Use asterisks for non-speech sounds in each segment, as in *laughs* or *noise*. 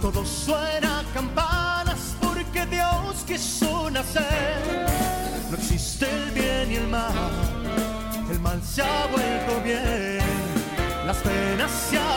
Todo suena a campanas porque Dios quiso nacer. No existe el bien y el mal, el mal se ha vuelto bien. Las penas y alegrías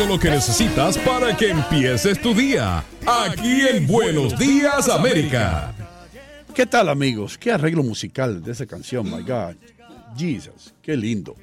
Todo lo que necesitas para que empieces tu día. Aquí en Buenos Días América. ¿Qué tal, amigos? Qué arreglo musical de esa canción, my God. Jesus, qué lindo.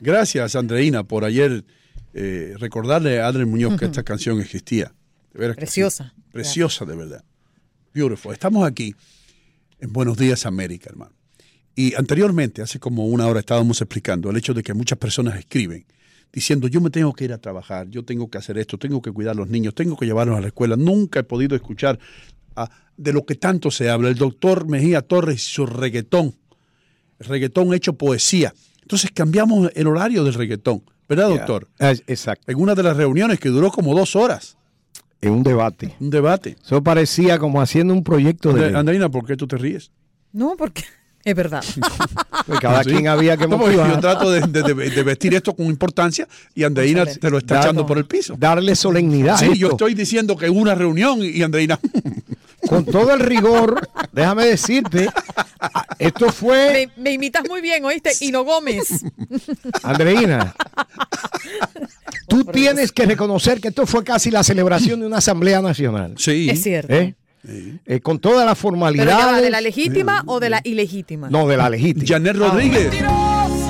Gracias, Andreina, por ayer eh, recordarle a Adrián Muñoz que esta *laughs* canción existía. De veras que sí. Preciosa. Preciosa, de verdad. Beautiful. Estamos aquí en Buenos Días América, hermano. Y anteriormente, hace como una hora, estábamos explicando el hecho de que muchas personas escriben diciendo, yo me tengo que ir a trabajar, yo tengo que hacer esto, tengo que cuidar a los niños, tengo que llevarlos a la escuela. Nunca he podido escuchar ah, de lo que tanto se habla. El doctor Mejía Torres y su reggaetón. El reggaetón hecho poesía. Entonces cambiamos el horario del reggaetón. ¿Verdad, doctor? Ah, Exacto. En una de las reuniones que duró como dos horas. En un debate. Un debate. Eso parecía como haciendo un proyecto de. Andre- Andreina, ¿por qué tú te ríes? No, porque es verdad. *laughs* Pues cada Sí. quien había que motivar. Yo trato de, de- de- de vestir esto con importancia y Andreina Excelente. te lo está Dar- echando por el piso. Darle solemnidad. Sí, yo esto. estoy diciendo que hubo una reunión y Andreina. *laughs* Con todo el rigor, déjame decirte, esto fue, me, me imitas muy bien, ¿oíste? Hino Gómez. *laughs* Andreina, tú tienes que reconocer que esto fue casi la celebración de una asamblea nacional. Sí. Es cierto. ¿eh? Eh, con toda la Pero ya va, formalidad. ¿de la legítima o de la ilegítima? No, de la legítima. Janet Rodríguez.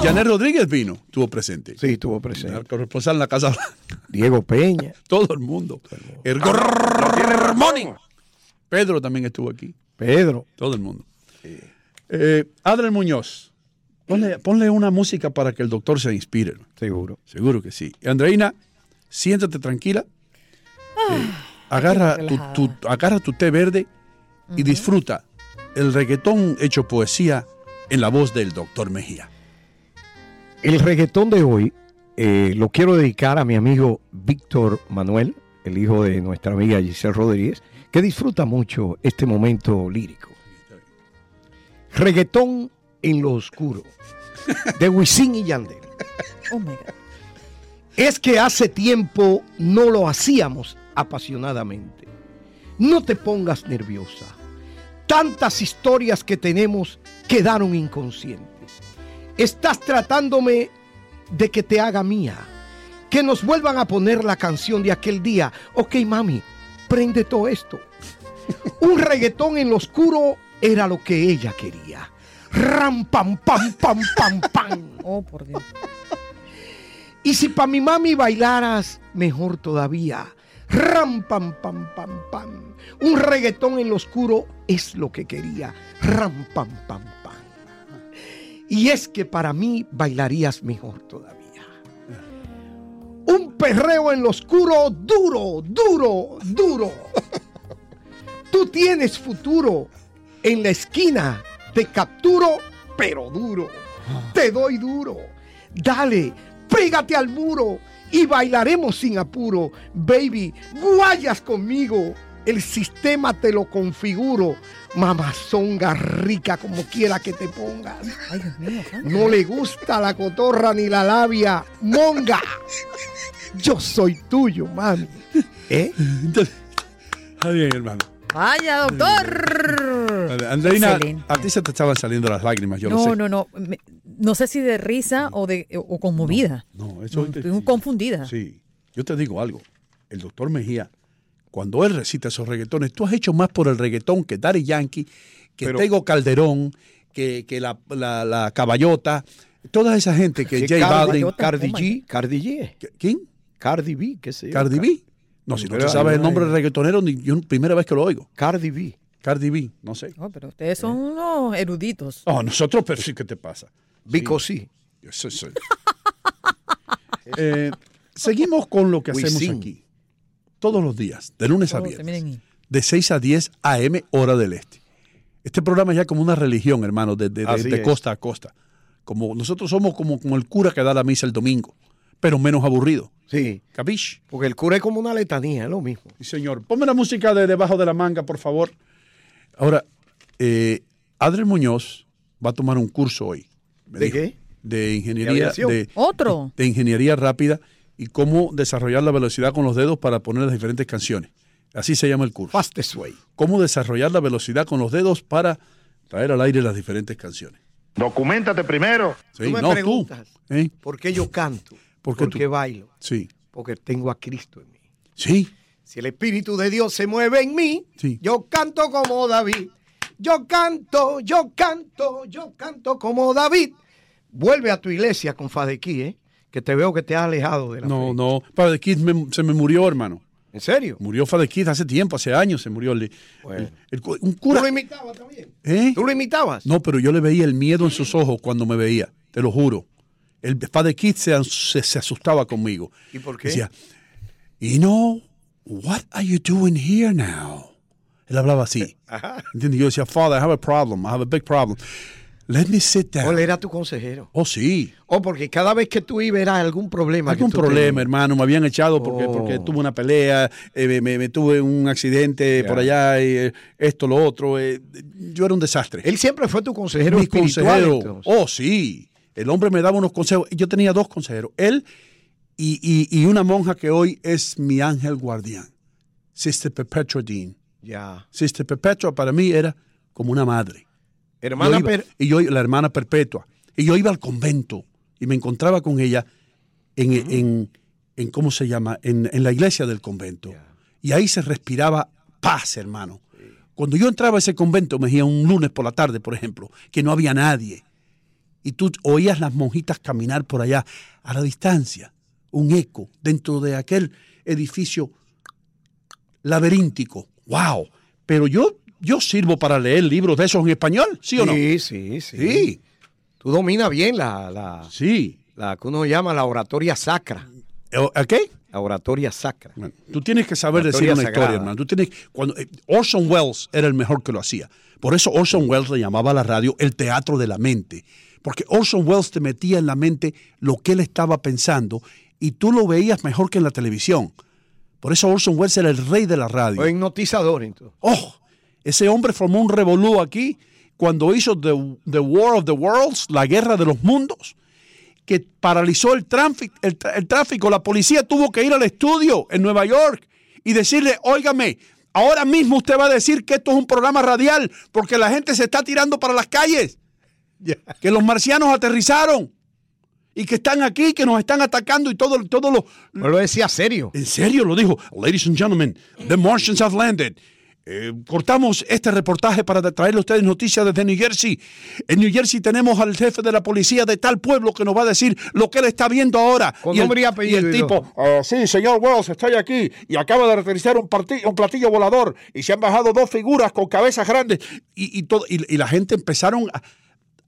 Janet Rodríguez vino, estuvo presente. Sí, estuvo El presente. corresponsal en la Casa. Diego Peña. *laughs* Todo el mundo. El Morning. Pedro también estuvo aquí. Pedro. Todo el mundo. Eh, Adrián Muñoz, ponle, ponle una música para que el doctor se inspire. Seguro. Seguro que sí. Andreina, siéntate tranquila. Eh, agarra, tu, tu- agarra tu té verde y disfruta el reggaetón hecho poesía en la voz del doctor Mejía. El reggaetón de hoy eh, lo quiero dedicar a mi amigo Víctor Manuel, el hijo de nuestra amiga Giselle Rodríguez, que disfruta mucho este momento lírico. Reggaetón en lo oscuro, de Wisin y Yandel. Oh my God. Es que hace tiempo no lo hacíamos apasionadamente. No te pongas nerviosa. Tantas historias que tenemos quedaron inconscientes. Estás tratándome de que te haga mía. Que nos vuelvan a poner la canción de aquel día. Ok, mami, prende todo esto. *laughs* Un reggaetón en lo oscuro era lo que ella quería. Ram, pam, pam, pam, pam, pam. *laughs* Oh, por Dios. Y si pa' mi mami bailaras, mejor todavía. Ram, pam, pam, pam, pam. Un reggaetón en lo oscuro es lo que quería. Ram, pam, pam, pam. Y es que para mí bailarías mejor todavía. Un perreo en lo oscuro, duro, duro, duro. Tú tienes futuro. En la esquina te capturo, pero duro. Te doy duro. Dale, pégate al muro y bailaremos sin apuro. Baby, guayas conmigo. El sistema te lo configuro. Mamazonga rica como quiera que te pongas. Ay, Dios mío. No le gusta la cotorra ni la labia. Monga. Yo soy tuyo, mami. ¿Eh? *laughs* Está bien, hermano. Vaya, doctor. Andreina, Excelente. a ti se te estaban saliendo las lágrimas, yo lo sé. No, no, no. No sé si de risa o de o conmovida. No, eso No, estoy confundida. Sí, yo te digo algo. El doctor Mejía, cuando él recita esos reggaetones, tú has hecho más por el reggaetón que Daddy Yankee, que Pero- Tego Calderón, que, que la, la- la caballota. Toda esa gente que J Cardi, Balvin. Cardi Oh, my G, Cardi G, ¿Quién? Cardi B, qué sé yo. Cardi B. No, si no te sabes el nombre del reggaetonero, ni yo primera vez que lo oigo. Cardi B. Cardi B, no sé. Oh, pero ustedes son unos eruditos. Oh, nosotros, pero sí, ¿qué te pasa? Because sí. Eso es- Eh, seguimos con lo que We hacemos sing. aquí. Todos los días, de lunes a viernes. De 6 a 10 AM, hora del este. Este programa es ya como una religión, hermano, de, de- de- Así de es. costa a costa. Como nosotros somos como, como el cura que da la misa el domingo, pero menos aburrido. Sí. ¿Capish? Porque el cura es como una letanía, es lo mismo. Sí, señor. Ponme la música de debajo de la manga, por favor. Ahora, eh, Adriel Muñoz va a tomar un curso hoy. ¿De dijo, qué? De ingeniería. De, Otro. de ingeniería rápida y cómo desarrollar la velocidad con los dedos para poner las diferentes canciones. Así se llama el curso. Fastest way. Cómo desarrollar la velocidad con los dedos para traer al aire las diferentes canciones. Documentate primero. Sí, Tú me no, preguntas. tú. ¿eh? ¿Por qué yo canto? ¿Por qué ¿Por tú? qué bailo? Sí, Porque tengo a Cristo en mí. sí. Si el Espíritu de Dios se mueve en mí, Sí. yo canto como David. Yo canto, yo canto, yo canto como David. Vuelve a tu iglesia con Fadequí, ¿eh? que te veo que te has alejado de la No, fe. no. Kid me- se me murió, hermano. ¿En serio? Murió Kid hace tiempo, hace años se murió. el- Bueno. el- un ¿Tú cura. lo imitabas también? ¿Eh? ¿Tú lo imitabas? No, pero yo le veía el miedo en sus ojos cuando me veía, te lo juro. El Kid se, se- se asustaba conmigo. ¿Y por qué? Decía, you know, what are you doing here now? Él hablaba así. *laughs* ¿Entiendes? Yo decía, Father, I have a problem, I have a big problem. Let me sit ¿O down. él era tu consejero? Oh, sí. O porque cada vez que tú ibas era algún problema. que Algún tú problema, tenías. hermano. Me habían echado porque, Oh. porque tuve una pelea, eh, me, me- me tuve un accidente Ya. por allá, eh, esto, lo otro. eh, yo era un desastre. Él siempre fue tu consejero Mi espiritual. consejero. entonces. Oh, sí. El hombre me daba unos consejos. Yo tenía dos consejeros. Él y, y- y una monja que hoy es mi ángel guardián. Sister Perpetua Dean. Ya. Sister Perpetua para mí era como una madre. Hermana, Yo iba- Per- y yo, la hermana Perpetua. Y yo iba al convento y me encontraba con ella en, en- en- ¿cómo se llama? En, en la iglesia del convento. Y ahí se respiraba paz, hermano. Cuando yo entraba a ese convento, me decía un lunes por la tarde, por ejemplo, que no había nadie. Y tú oías las monjitas caminar por allá a la distancia, un eco dentro de aquel edificio laberíntico. ¡Wow! Pero yo, yo sirvo para leer libros de esos en español, ¿sí o no? Sí, sí, sí. Sí, Tú dominas bien la, la, sí. la que uno llama la oratoria sacra. Eh, ¿A qué? La oratoria sacra. Bueno, tú tienes que saber decir una sagrada. historia, hermano. Tú tienes, cuando, eh, Orson Welles era el mejor que lo hacía. Por eso Orson Welles le llamaba a la radio el teatro de la mente. Porque Orson Welles te metía en la mente lo que él estaba pensando y tú lo veías mejor que en la televisión. Por eso Orson Welles era el rey de la radio. O hipnotizador, entonces. Oh, ese hombre formó un revolú aquí cuando hizo the, the War of the Worlds, la guerra de los mundos, que paralizó el tráfico, el, tráfico. La policía tuvo que ir al estudio en Nueva York y decirle, óigame, ahora mismo usted va a decir que esto es un programa radial porque la gente se está tirando para las calles, que los marcianos aterrizaron y que están aquí, que nos están atacando y todo, todo lo, No lo decía serio. en serio lo dijo. Ladies and gentlemen, the Martians have landed. Eh, cortamos este reportaje para traerle a ustedes noticias desde New Jersey. En New Jersey tenemos al jefe de la policía de tal pueblo que nos va a decir lo que él está viendo ahora. Con el- nombre y apellido el y tipo, "Ah, sí, señor Wells, estoy aquí y acaba de aterrizar un, un platillo volador y se han bajado dos figuras con cabezas grandes y, y todo, y, y la gente empezaron a,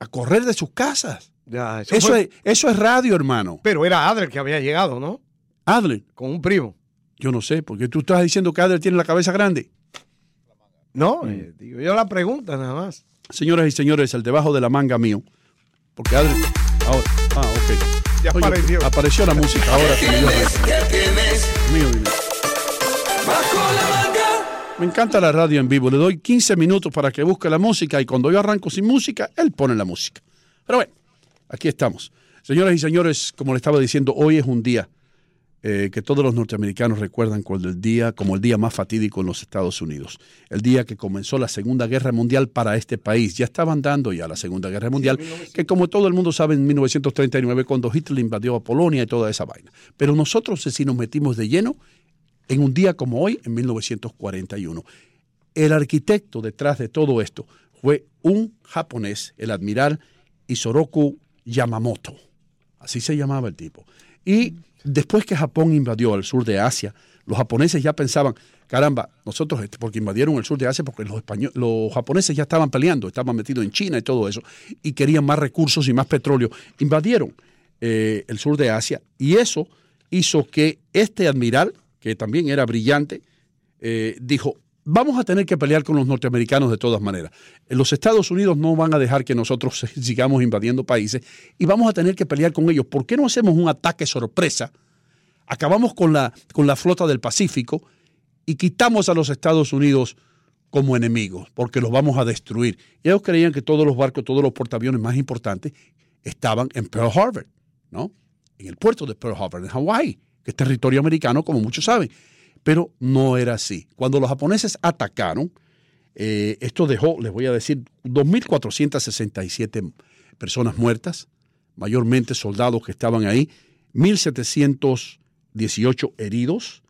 a correr de sus casas. Ya, eso Eso fue- es, eso es radio, hermano. Pero era Adler que había llegado, ¿no? Adler, Con un primo. yo no sé, porque tú estás diciendo que Adler tiene la cabeza grande. No, Mm. eh, digo yo la pregunta nada más. Señoras y señores, el debajo de la manga mío. Porque Adri. Ahora. Ah, ok. Ya Oye, apareció. Apareció la música ahora que me dio risa. Mío, divino. Me encanta la radio en vivo. Le doy 15 minutos para que busque la música y cuando yo arranco sin música, él pone la música. Pero bueno, aquí estamos. Señoras y señores, como le estaba diciendo, hoy es un día eh, que todos los norteamericanos recuerdan como el, día, como el día más fatídico en los Estados Unidos. El día que comenzó la Segunda Guerra Mundial para este país. Ya estaban dando ya la Segunda Guerra Mundial, que como todo el mundo sabe, en 1939, cuando Hitler invadió a Polonia y toda esa vaina. Pero nosotros sí nos metimos de lleno en un día como hoy, en 1941. El arquitecto detrás de todo esto fue un japonés, el admiral Isoroku Yamamoto. Así se llamaba el tipo. Y después que Japón invadió el sur de Asia, los japoneses ya pensaban, caramba, nosotros, este, porque invadieron el sur de Asia, porque los, españoles, los japoneses ya estaban peleando, estaban metidos en China y todo eso, y querían más recursos y más petróleo. Invadieron eh, el sur de Asia y eso hizo que este admiral, que también era brillante, eh, dijo, vamos a tener que pelear con los norteamericanos de todas maneras. Los Estados Unidos no van a dejar que nosotros *laughs* sigamos invadiendo países y vamos a tener que pelear con ellos. ¿Por qué no hacemos un ataque sorpresa? Acabamos con la, con la flota del Pacífico y quitamos a los Estados Unidos como enemigos, porque los vamos a destruir. Y ellos creían que todos los barcos, todos los portaaviones más importantes estaban en Pearl Harbor, ¿no? En el puerto de Pearl Harbor, en Hawái, que es territorio americano, como muchos saben. Pero no era así. Cuando los japoneses atacaron, eh, esto dejó, les voy a decir, 2.467 personas muertas, mayormente soldados que estaban ahí, 1.718 heridos,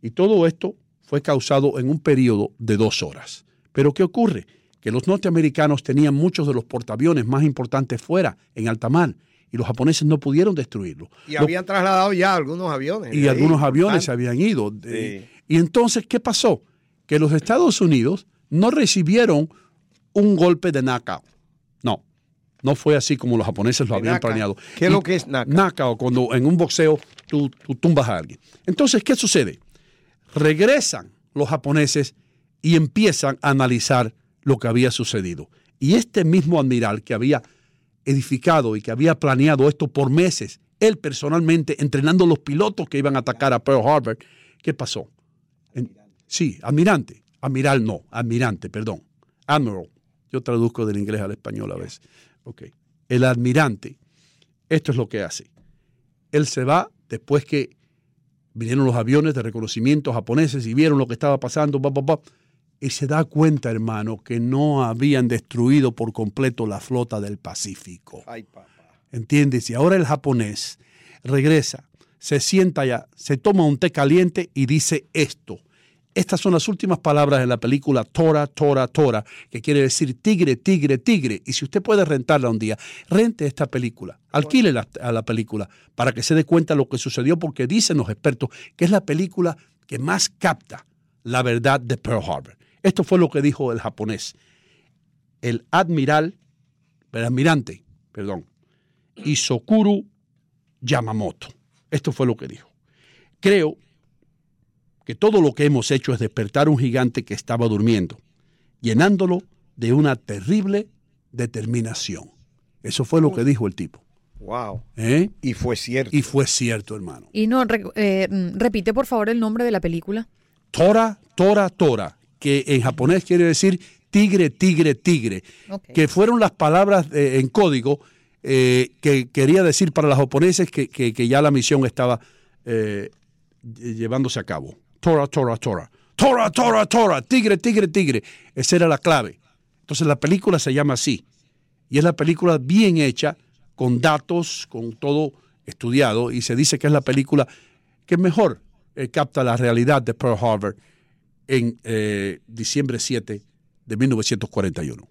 y todo esto fue causado en un periodo de dos horas. Pero ¿qué ocurre? Que los norteamericanos tenían muchos de los portaaviones más importantes fuera, en alta mar, y los japoneses no pudieron destruirlo. Y habían trasladado ya algunos aviones. Y algunos aviones se habían ido. Sí. Y entonces, ¿qué pasó? Que los Estados Unidos no recibieron un golpe de knockout. No, no fue así como los japoneses lo habían Naka. planeado. ¿Qué es lo que es knockout? Knockout, cuando en un boxeo tú, tú tumbas a alguien. Entonces, ¿qué sucede? Regresan los japoneses y empiezan a analizar lo que había sucedido. Y este mismo admiral que había edificado y que había planeado esto por meses, él personalmente entrenando los pilotos que iban a atacar a Pearl Harbor, ¿qué pasó? Sí, admirante. Admiral no, admirante, perdón. Admiral. Yo traduzco del inglés al español a veces. Ok. El admirante, esto es lo que hace. Él se va después que vinieron los aviones de reconocimiento japoneses y vieron lo que estaba pasando, pa, pa, pa, y se da cuenta, hermano, que no habían destruido por completo la flota del Pacífico. Ay, papá. ¿Entiendes? Y ahora el japonés regresa, se sienta allá, se toma un té caliente y dice esto. Estas son las últimas palabras de la película Tora, Tora, Tora, que quiere decir tigre, tigre, tigre. Y si usted puede rentarla un día, rente esta película, alquile la- a la película para que se dé cuenta de lo que sucedió, porque dicen los expertos que es la película que más capta la verdad de Pearl Harbor. Esto fue lo que dijo el japonés. El admiral, el almirante, perdón, Isokuru Yamamoto. Esto fue lo que dijo. Creo que todo lo que hemos hecho es despertar un gigante que estaba durmiendo, llenándolo de una terrible determinación. Eso fue lo que dijo el tipo. Wow. ¿eh? Y fue cierto. Y fue cierto, hermano. Y no, re- eh, repite por favor el nombre de la película. Tora, Tora, Tora, que en japonés quiere decir tigre, tigre, tigre, que fueron las palabras eh, en código eh, que quería decir para los japoneses que, que- que ya la misión estaba eh, lle- llevándose a cabo. Tora, Tora, Tora. Tora, Tora, Tora. Tigre, tigre, tigre. Esa era la clave. Entonces la película se llama así. Y es la película bien hecha, con datos, con todo estudiado. Y se dice que es la película que mejor eh, capta la realidad de Pearl Harbor en eh, diciembre 7 de 1941.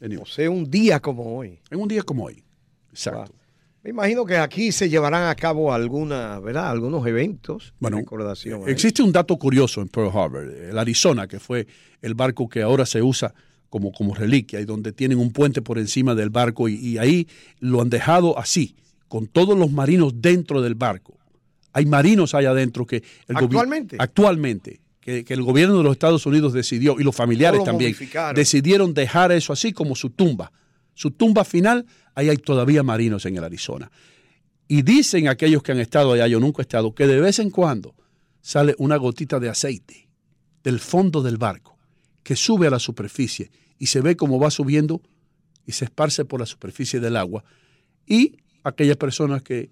Anyway, O sea, un día como hoy. en un día como hoy. Exacto. Wow. Me imagino que aquí se llevarán a cabo alguna, ¿verdad? Algunos eventos Bueno, de recordación. ¿eh? existe un dato curioso en Pearl Harbor, el Arizona, que fue el barco que ahora se usa como, como reliquia y donde tienen un puente por encima del barco y, y ahí lo han dejado así, con todos los marinos dentro del barco. Hay marinos allá adentro que... El ¿Actualmente? Actualmente. Que, que el gobierno de los Estados Unidos decidió, y los familiares lo también, decidieron dejar eso así como su tumba. Su tumba final, ahí hay todavía marinos en el Arizona. Y dicen aquellos que han estado allá, yo nunca he estado, que de vez en cuando sale una gotita de aceite del fondo del barco que sube a la superficie y se ve cómo va subiendo y se esparce por la superficie del agua. Y aquellas personas que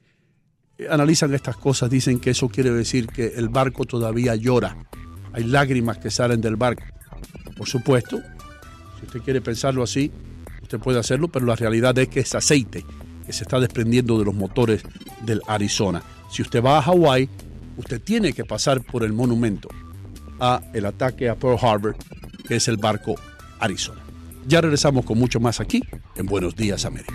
analizan estas cosas dicen que eso quiere decir que el barco todavía llora. Hay lágrimas que salen del barco. Por supuesto, si usted quiere pensarlo así, usted puede hacerlo, pero la realidad es que es aceite que se está desprendiendo de los motores del Arizona. Si usted va a Hawái, usted tiene que pasar por el monumento a el ataque a Pearl Harbor, que es el barco Arizona. Ya regresamos con mucho más aquí en Buenos Días América.